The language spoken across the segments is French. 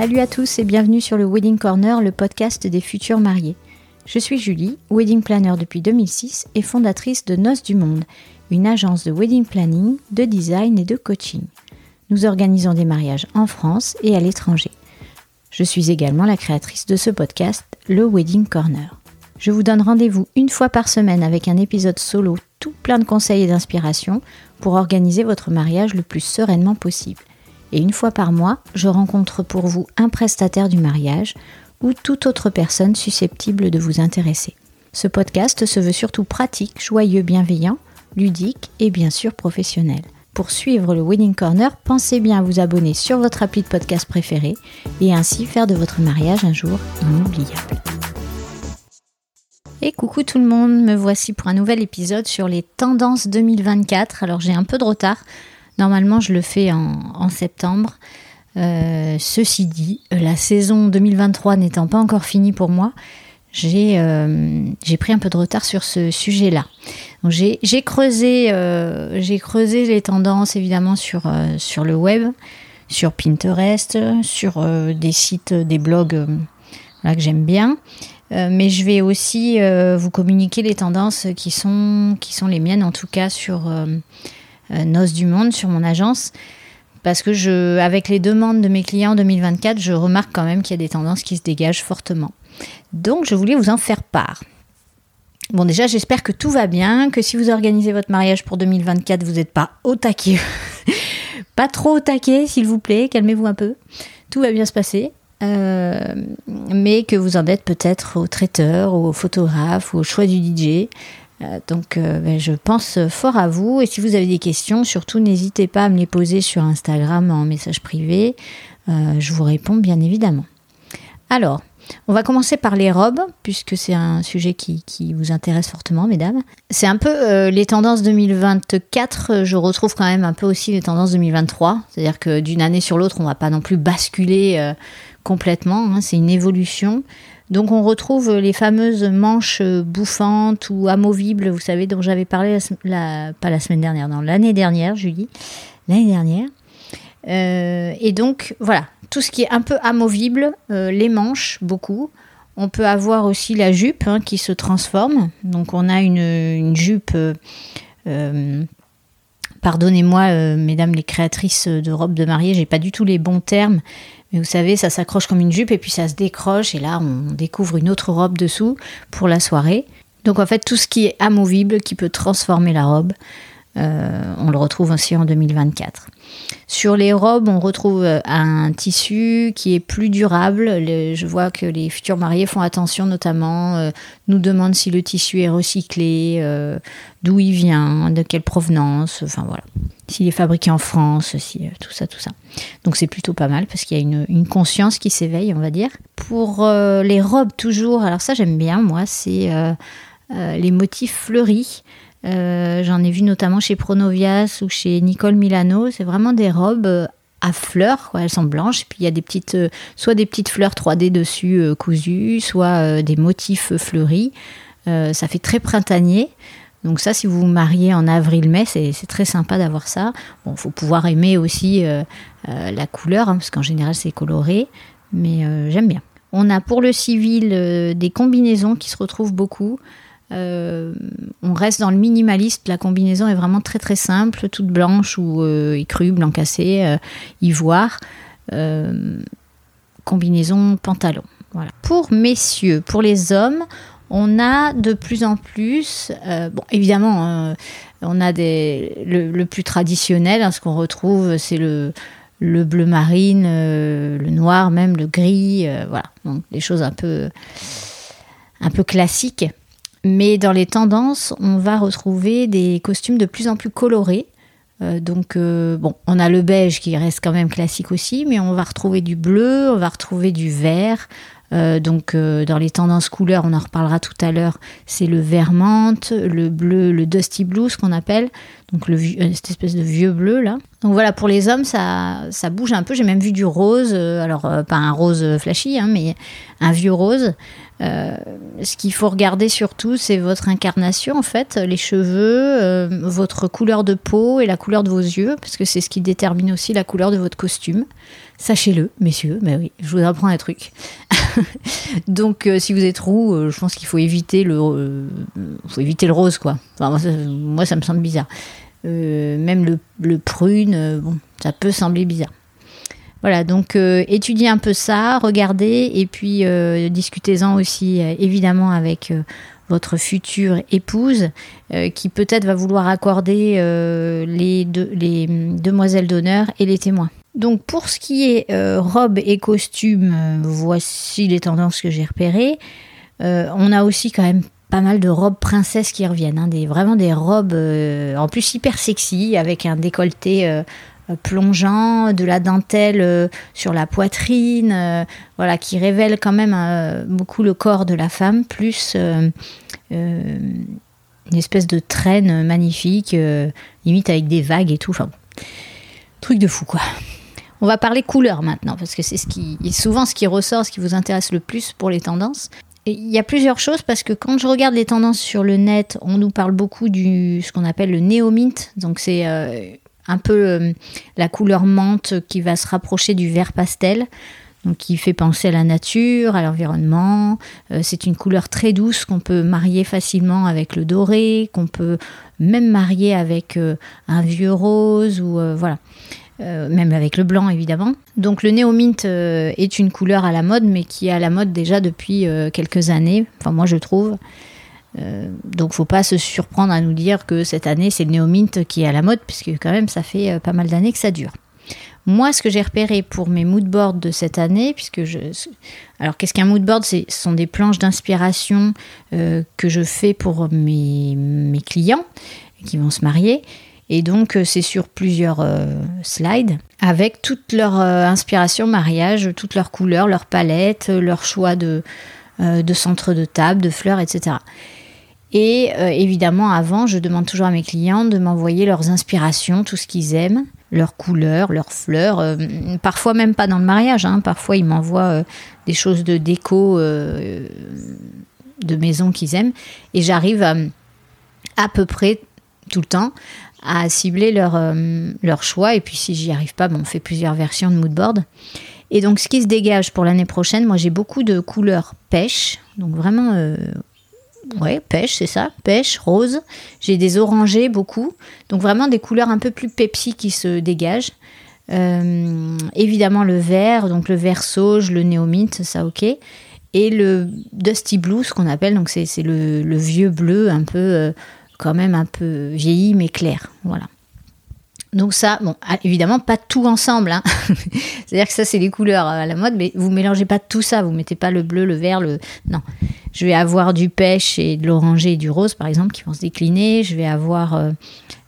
Salut à tous et bienvenue sur le Wedding Corner, le podcast des futurs mariés. Je suis Julie, wedding planner depuis 2006 et fondatrice de Noces du Monde, une agence de wedding planning, de design et de coaching. Nous organisons des mariages en France et à l'étranger. Je suis également la créatrice de ce podcast, le Wedding Corner. Je vous donne rendez-vous une fois par semaine avec un épisode solo tout plein de conseils et d'inspiration pour organiser votre mariage le plus sereinement possible. Et une fois par mois, je rencontre pour vous un prestataire du mariage ou toute autre personne susceptible de vous intéresser. Ce podcast se veut surtout pratique, joyeux, bienveillant, ludique et bien sûr professionnel. Pour suivre le Wedding Corner, pensez bien à vous abonner sur votre appli de podcast préféré et ainsi faire de votre mariage un jour inoubliable. Et coucou tout le monde, me voici pour un nouvel épisode sur les tendances 2024. Alors j'ai un peu de retard, normalement je le fais en, septembre. Euh, ceci dit, la saison 2023 n'étant pas encore finie pour moi, euh, j'ai pris un peu de retard sur ce sujet-là. J'ai creusé, euh, j'ai creusé les tendances évidemment sur, le web, sur Pinterest, sur des sites, des blogs que j'aime bien. mais je vais aussi vous communiquer les tendances qui sont les miennes, en tout cas sur Noces du Monde, sur mon agence parce que je, avec les demandes de mes clients en 2024, je remarque quand même qu'il y a des tendances qui se dégagent fortement. Donc je voulais vous en faire part. Bon déjà j'espère que tout va bien, que si vous organisez votre mariage pour 2024, vous n'êtes pas au taquet. pas trop au taquet s'il vous plaît, calmez-vous un peu. Tout va bien se passer. Euh, mais que vous en êtes peut-être au traiteur, au photographe, au choix du DJ. Euh, donc euh, ben, je pense fort à vous et si vous avez des questions, surtout n'hésitez pas à me les poser sur Instagram en message privé. je vous réponds bien évidemment. Alors, on va commencer par les robes, puisque c'est un sujet qui, vous intéresse fortement, mesdames. C'est un peu euh, les tendances 2024, je retrouve quand même un peu aussi les tendances 2023. C'est-à-dire que d'une année sur l'autre, on ne va pas non plus basculer euh, complètement, hein, c'est une évolution. Donc on retrouve les fameuses manches bouffantes ou amovibles, vous savez, dont j'avais parlé pas la semaine dernière, non, l'année dernière, Julie, l'année dernière. Euh, et donc voilà, tout ce qui est un peu amovible, euh, les manches, beaucoup. On peut avoir aussi la jupe hein, qui se transforme. Donc on a une, jupe, euh, pardonnez-moi mesdames les créatrices de robes de mariée, j'ai pas du tout les bons termes, mais vous savez, ça s'accroche comme une jupe et puis ça se décroche et là on découvre une autre robe dessous pour la soirée. Donc en fait tout ce qui est amovible, qui peut transformer la robe, on le retrouve aussi en 2024. Sur les robes, on retrouve euh, un tissu qui est plus durable. je vois que les futurs mariés font attention, notamment, euh, nous demandent si le tissu est recyclé, euh, d'où il vient, de quelle provenance, enfin voilà. S'il est fabriqué en France, si, tout ça, tout ça. Donc c'est plutôt pas mal parce qu'il y a une, conscience qui s'éveille, on va dire. Pour les robes, toujours, alors ça j'aime bien, moi, c'est les motifs fleuris. Euh, j'en ai vu notamment chez Pronovias ou chez Nicole Milano. C'est vraiment des robes euh, à fleurs, elles sont blanches, puis il y a des petites, euh, soit des petites fleurs 3D dessus cousues, soit des motifs fleuris. ça fait très printanier. Donc ça, si vous vous mariez en avril-mai, c'est très sympa d'avoir ça. Bon, faut pouvoir aimer aussi la couleur, hein, parce qu'en général c'est coloré, mais j'aime bien. On a pour le civil des combinaisons qui se retrouvent beaucoup. Euh, on reste dans le minimaliste. La combinaison est vraiment très très simple, toute blanche ou euh, écrue, blanc cassé, euh, ivoire. combinaison pantalon. Voilà. Pour messieurs, pour les hommes, on a de plus en plus, bon évidemment, on a des, le, plus traditionnel, hein, ce qu'on retrouve, c'est le, le bleu marine, le noir même, le gris, voilà, donc des choses un peu, un peu classiques. Mais dans les tendances, on va retrouver des costumes de plus en plus colorés. Euh, donc, euh, bon, on a le beige qui reste quand même classique aussi, mais on va retrouver du bleu, on va retrouver du vert. Euh, donc, dans les tendances couleurs, on en reparlera tout à l'heure, c'est le vert le bleu, le dusty blue, ce qu'on appelle, donc le, cette espèce de vieux bleu là. Donc voilà, pour les hommes, ça, ça bouge un peu. J'ai même vu du rose, alors pas un rose flashy, hein, mais un vieux rose. Euh, ce qu'il faut regarder surtout, c'est votre incarnation, en fait, les cheveux, euh, votre couleur de peau et la couleur de vos yeux, parce que c'est ce qui détermine aussi la couleur de votre costume. Sachez-le, messieurs, mais oui, je vous apprends un truc. Donc, euh, si vous êtes roux, je pense qu'il faut éviter le, faut éviter le rose, quoi. moi, ça, me semble bizarre. même le, le prune, bon, ça peut sembler bizarre. Voilà, donc euh, étudiez un peu ça, regardez et puis euh, discutez-en aussi euh, évidemment avec votre future épouse qui peut-être va vouloir accorder les, les demoiselles d'honneur et les témoins. Donc pour ce qui est robe et costume, voici les tendances que j'ai repérées. on a aussi quand même pas mal de robes princesses qui reviennent, hein, vraiment des robes en plus hyper sexy avec un décolleté euh, plongeant, de la dentelle euh, sur la poitrine, euh, voilà, qui révèle quand même beaucoup le corps de la femme, plus une espèce de traîne magnifique, limite avec des vagues et tout. Truc de fou quoi. On va parler couleur maintenant, parce que c'est souvent ce qui ressort, ce qui vous intéresse le plus pour les tendances. il y a plusieurs choses parce que quand je regarde les tendances sur le net, on nous parle beaucoup du ce qu'on appelle le néomint. Donc c'est un peu euh, la couleur menthe qui va se rapprocher du vert pastel. Donc qui fait penser à la nature, à l'environnement. Euh, c'est une couleur très douce qu'on peut marier facilement avec le doré, qu'on peut même marier avec euh, un vieux rose ou voilà. Même avec le blanc évidemment. Donc le néomint est une couleur à la mode, mais qui est à la mode déjà depuis quelques années. Enfin moi je trouve. Euh, donc faut pas se surprendre à nous dire que cette année c'est le néomint qui est à la mode, puisque quand même ça fait euh, pas mal d'années que ça dure. Moi, ce que j'ai repéré pour mes moodboards de cette année, puisque je... Alors, qu'est-ce qu'un moodboard? Ce sont des planches d'inspiration euh, que je fais pour mes, clients qui vont se marier. Et donc, c'est sur plusieurs slides avec toute leur inspiration mariage, toutes leurs couleurs, leurs palettes, leur choix de, de centre de table, de fleurs, etc. Et euh, évidemment, avant, je demande toujours à mes clients de m'envoyer leurs inspirations, tout ce qu'ils aiment, leurs couleurs, leurs fleurs. Euh, parfois même pas dans le mariage. Hein. parfois, ils m'envoient euh, des choses de déco de maison qu'ils aiment. Et j'arrive à, peu près tout le temps à cibler leur, leur choix. Et puis, si j'y arrive pas, bon, on fait plusieurs versions de moodboard. Et donc, ce qui se dégage pour l'année prochaine, moi, j'ai beaucoup de couleurs pêche. Donc, vraiment ouais, pêche, c'est ça, pêche, rose. J'ai des orangés beaucoup, donc vraiment des couleurs un peu plus Pepsi qui se dégagent. Euh, évidemment le vert, donc le vert sauge, le néomint, ça ok. Et le dusty blue, ce qu'on appelle, donc c'est le, vieux bleu, un peu euh, quand même un peu vieilli mais clair, voilà. Donc ça, bon, ah, évidemment, pas tout ensemble. Hein. C'est-à-dire que ça, c'est les couleurs à la mode, mais vous mélangez pas tout ça. Vous mettez pas le bleu, le vert, le... Non. Je vais avoir du pêche et de l'oranger et du rose, par exemple, qui vont se décliner. Je vais avoir, euh,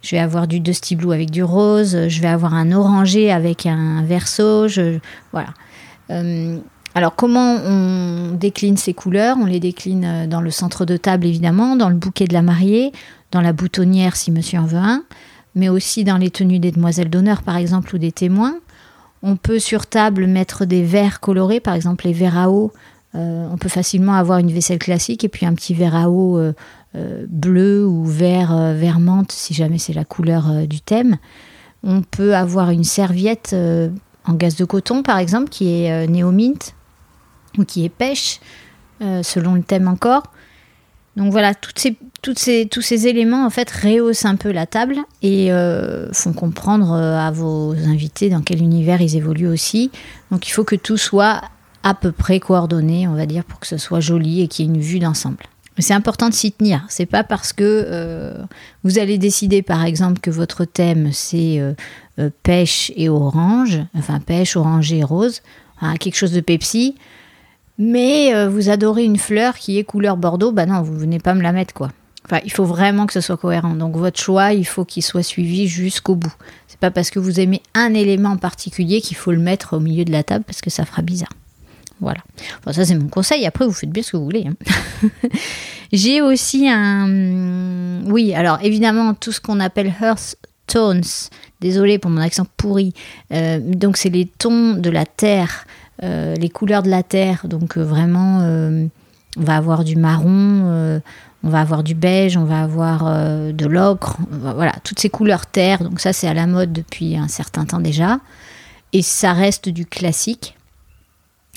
je vais avoir du dusty blue avec du rose. Je vais avoir un orangé avec un verso. Je... Voilà. Euh, alors, comment on décline ces couleurs? On les décline euh, dans le centre de table, évidemment, dans le bouquet de la mariée, dans la boutonnière, si monsieur en veut un mais aussi dans les tenues des demoiselles d'honneur, par exemple, ou des témoins. On peut sur table mettre des verres colorés, par exemple les verres à eau. Euh, on peut facilement avoir une vaisselle classique et puis un petit verre à eau euh, euh, bleu ou vert, vert menthe, si jamais c'est la couleur du thème. On peut avoir une serviette en gaz de coton, par exemple, qui est néomint ou qui est pêche, selon le thème encore. Donc voilà, toutes ces, tous ces éléments en fait rehaussent un peu la table et euh, font comprendre euh, à vos invités dans quel univers ils évoluent aussi. Donc il faut que tout soit à peu près coordonné, on va dire, pour que ce soit joli et qu'il y ait une vue d'ensemble. Mais c'est important de s'y tenir. C'est pas parce que euh, vous allez décider, par exemple, que votre thème c'est pêche et orange, enfin pêche, orange et rose, hein, quelque chose de Pepsi mais euh, vous adorez une fleur qui est couleur bordeaux, bah non, vous venez pas me la mettre quoi. Enfin, il faut vraiment que ce soit cohérent. Donc votre choix, il faut qu'il soit suivi jusqu'au bout. C'est pas parce que vous aimez un élément en particulier qu'il faut le mettre au milieu de la table parce que ça fera bizarre. Voilà. Bon, ça c'est mon conseil. Après, vous faites bien ce que vous voulez. Hein. J'ai aussi un. Oui, alors évidemment, tout ce qu'on appelle Earth Tones. Désolé pour mon accent pourri. Euh, donc, c'est les tons de la terre les couleurs de la terre, donc vraiment, on va avoir du marron, on va avoir du beige, on va avoir de l'ocre, voilà, toutes ces couleurs terre. Donc ça, c'est à la mode depuis un certain temps déjà. Et ça reste du classique.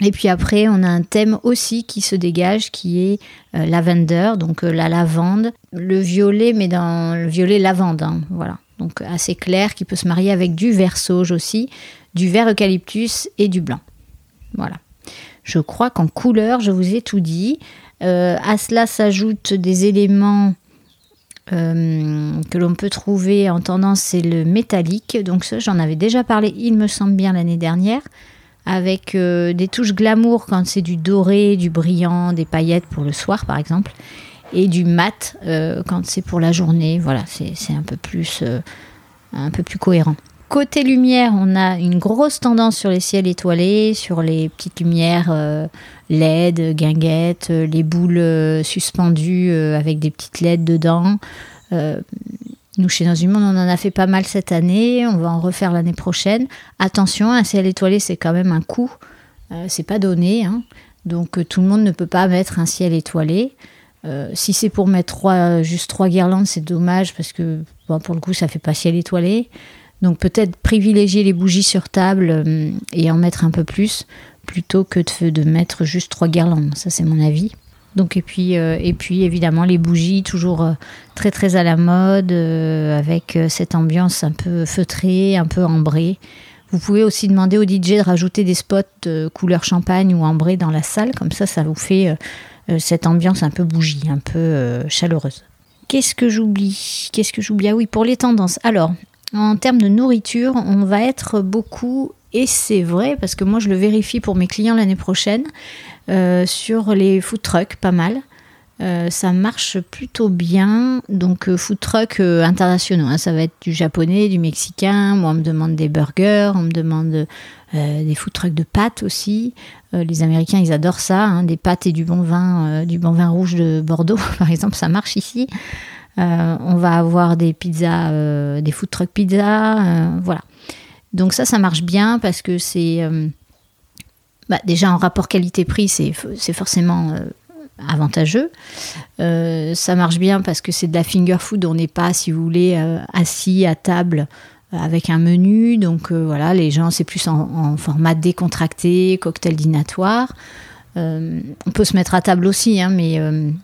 Et puis après, on a un thème aussi qui se dégage, qui est euh, lavender, donc euh, la lavande, le violet, mais dans le violet lavande, hein, voilà. Donc assez clair, qui peut se marier avec du vert sauge aussi, du vert eucalyptus et du blanc. Voilà. Je crois qu'en couleur, je vous ai tout dit. Euh, à cela s'ajoutent des éléments que l'on peut trouver en tendance, c'est le métallique. Donc ça, j'en avais déjà parlé, il me semble bien, l'année dernière avec euh, des touches glamour quand c'est du doré, du brillant, des paillettes pour le soir par exemple, et du mat euh, quand c'est pour la journée. Voilà, c'est euh, un peu plus cohérent. Côté lumière, on a une grosse tendance sur les ciels étoilés, sur les petites lumières LED, guinguettes, les boules suspendues avec des petites LED dedans. Nous, chez Dans Monde, on en a fait pas mal cette année. On va en refaire l'année prochaine. Attention, un ciel étoilé, c'est quand même un coût. Euh, c'est pas donné. Hein. Donc, euh, tout le monde ne peut pas mettre un ciel étoilé. Euh, si c'est pour mettre juste trois guirlandes, c'est dommage parce que pour le coup, ça fait pas ciel étoilé. Donc, peut-être privilégier les bougies sur table et en mettre un peu plus plutôt que de, mettre juste trois guirlandes. Ça, c'est mon avis. Donc et puis euh, et puis évidemment les bougies toujours euh, très très à la mode euh, avec cette ambiance un peu feutrée, un peu ambrée. Vous pouvez aussi demander au DJ de rajouter des spots couleur champagne ou ambré dans la salle, comme ça ça vous fait cette ambiance un peu bougie, un peu chaleureuse. Qu'est-ce que j'oublie? Qu'est-ce que j'oublie? Ah oui, pour les tendances. Alors, en termes de nourriture, on va être beaucoup, et c'est vrai, parce que moi je le vérifie pour mes clients l'année prochaine, euh, sur les food trucks, pas mal. Euh, ça marche plutôt bien. Donc, euh, food trucks internationaux, hein. ça va être du japonais, du mexicain. Moi, on me demande des burgers, on me demande des food trucks de pâtes aussi. les Américains, ils adorent ça, hein, des pâtes et du bon vin, du bon vin rouge de Bordeaux, par exemple, ça marche ici. On va avoir des pizzas, des food trucks pizza, voilà. Donc ça, ça marche bien parce que c'est bah, déjà en rapport qualité-prix, c'est forcément euh, avantageux. Euh, ça marche bien parce que c'est de la finger food, on n'est pas, si vous voulez, euh, assis à table avec un menu. Donc voilà, les gens, c'est plus en, format décontracté, cocktail dînatoire. On peut se mettre à table aussi, hein, mais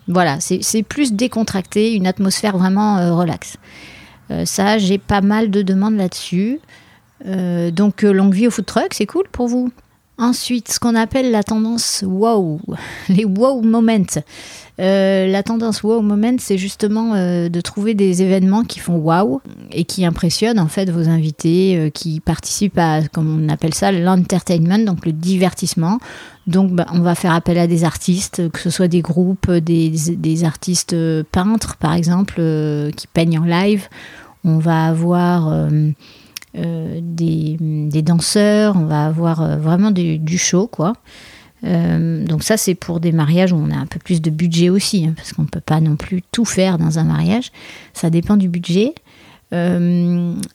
voilà, c'est plus décontracté, une atmosphère vraiment relaxe. ça, j'ai pas mal de demandes là-dessus. donc longue vie au food truck, c'est cool pour vous? Ensuite, ce qu'on appelle la tendance wow, les wow moments. Euh, la tendance wow moment, c'est justement euh, de trouver des événements qui font wow et qui impressionnent en fait vos invités, euh, qui participent à, comme on appelle ça, l'entertainment, donc le divertissement. Donc, bah, on va faire appel à des artistes, que ce soit des groupes, des, des artistes peintres, par exemple, qui peignent en live. On va avoir euh, des, danseurs, on va avoir euh, vraiment du, show, quoi. Euh, donc ça, c'est pour des mariages où on a un peu plus de budget aussi, hein, parce qu'on ne peut pas non plus tout faire dans un mariage. Ça dépend du budget.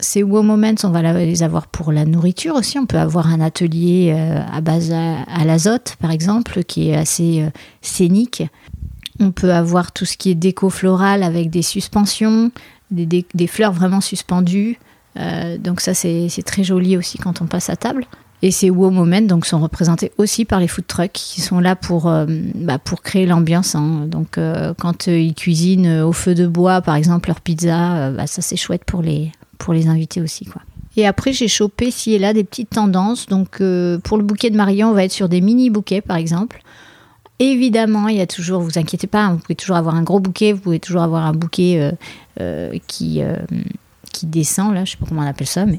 ces wow moments, on va les avoir pour la nourriture aussi. On peut avoir un atelier à base à, l'azote, par exemple, qui est assez scénique. On peut avoir tout ce qui est déco floral avec des suspensions, des fleurs vraiment suspendues. Euh, donc ça, c'est très joli aussi quand on passe à table. Et ces wow moments donc, sont représentés aussi par les food trucks qui sont là pour, euh, bah, pour créer l'ambiance. Hein. Donc euh, quand ils cuisinent au feu de bois, par exemple, leur pizza, bah, ça c'est chouette pour les, pour les invités aussi. Quoi. Et après, j'ai chopé ci et là des petites tendances. Donc pour le bouquet de mariée, on va être sur des mini bouquets par exemple. Évidemment, il y a toujours, vous inquiétez pas, vous pouvez toujours avoir un gros bouquet, vous pouvez toujours avoir un bouquet qui qui descend, là, je sais pas comment on appelle ça, mais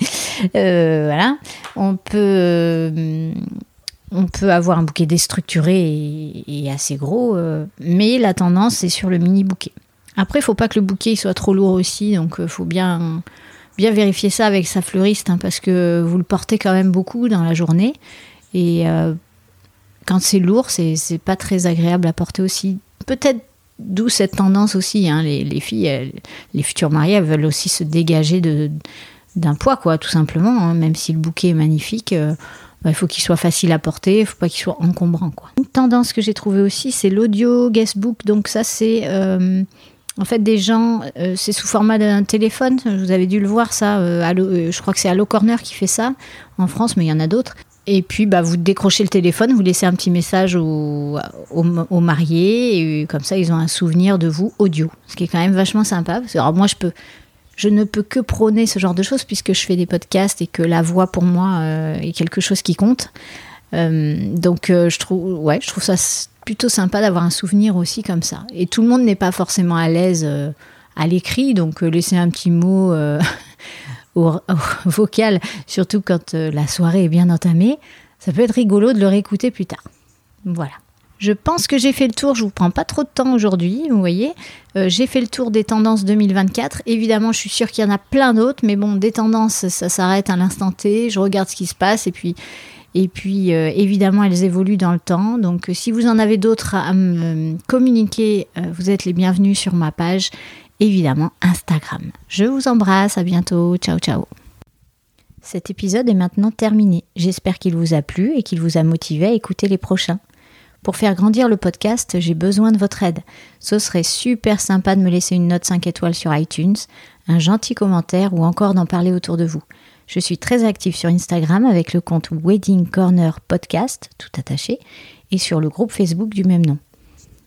euh, voilà. On peut, euh, on peut avoir un bouquet déstructuré et, assez gros, euh, mais la tendance c'est sur le mini bouquet. Après, il faut pas que le bouquet soit trop lourd aussi, donc il faut bien, bien vérifier ça avec sa fleuriste, hein, parce que vous le portez quand même beaucoup dans la journée, et quand c'est lourd, c'est pas très agréable à porter aussi. Peut-être D'où cette tendance aussi, hein, les, filles, les futures mariées, elles veulent aussi se dégager de, d'un poids, quoi, tout simplement. Hein. même si le bouquet est magnifique, euh, bah, il faut qu'il soit facile à porter, il faut pas qu'il soit encombrant. Quoi. Une tendance que j'ai trouvée aussi, c'est l'audio guestbook. Donc ça, c'est euh, en fait des gens, euh, c'est sous format d'un téléphone. Vous avez dû le voir ça. Je crois que c'est Allo Corner qui fait ça en France, mais il y en a d'autres. Et puis, bah, vous décrochez le téléphone, vous laissez un petit message aux au, mariés, et comme ça, ils ont un souvenir de vous audio. Ce qui est quand même vachement sympa. Alors, moi, je peux, je ne peux que prôner ce genre de choses puisque je fais des podcasts et que la voix pour moi euh, est quelque chose qui compte. Euh, donc euh, je trouve, ouais, je trouve ça plutôt sympa d'avoir un souvenir aussi comme ça. Et tout le monde n'est pas forcément à l'aise à l'écrit, donc laisser un petit mot au, vocal, surtout quand la soirée est bien entamée, ça peut être rigolo de le réécouter plus tard. Voilà. Je pense que j'ai fait le tour, je vous prends pas trop de temps aujourd'hui, vous voyez. Euh, j'ai fait le tour des tendances 2024. Évidemment, je suis sûre qu'il y en a plein d'autres, mais bon, des tendances, ça s'arrête à l'instant T. Je regarde ce qui se passe et puis, euh, évidemment, elles évoluent dans le temps. Donc, si vous en avez d'autres à me communiquer, euh, vous êtes les bienvenus sur ma page, évidemment Instagram. Je vous embrasse, à bientôt, ciao ciao. Cet épisode est maintenant terminé. J'espère qu'il vous a plu et qu'il vous a motivé à écouter les prochains. Pour faire grandir le podcast, j'ai besoin de votre aide. Ce serait super sympa de me laisser une note 5 étoiles sur iTunes, un gentil commentaire ou encore d'en parler autour de vous. Je suis très active sur Instagram avec le compte Wedding Corner Podcast, tout attaché, et sur le groupe Facebook du même nom.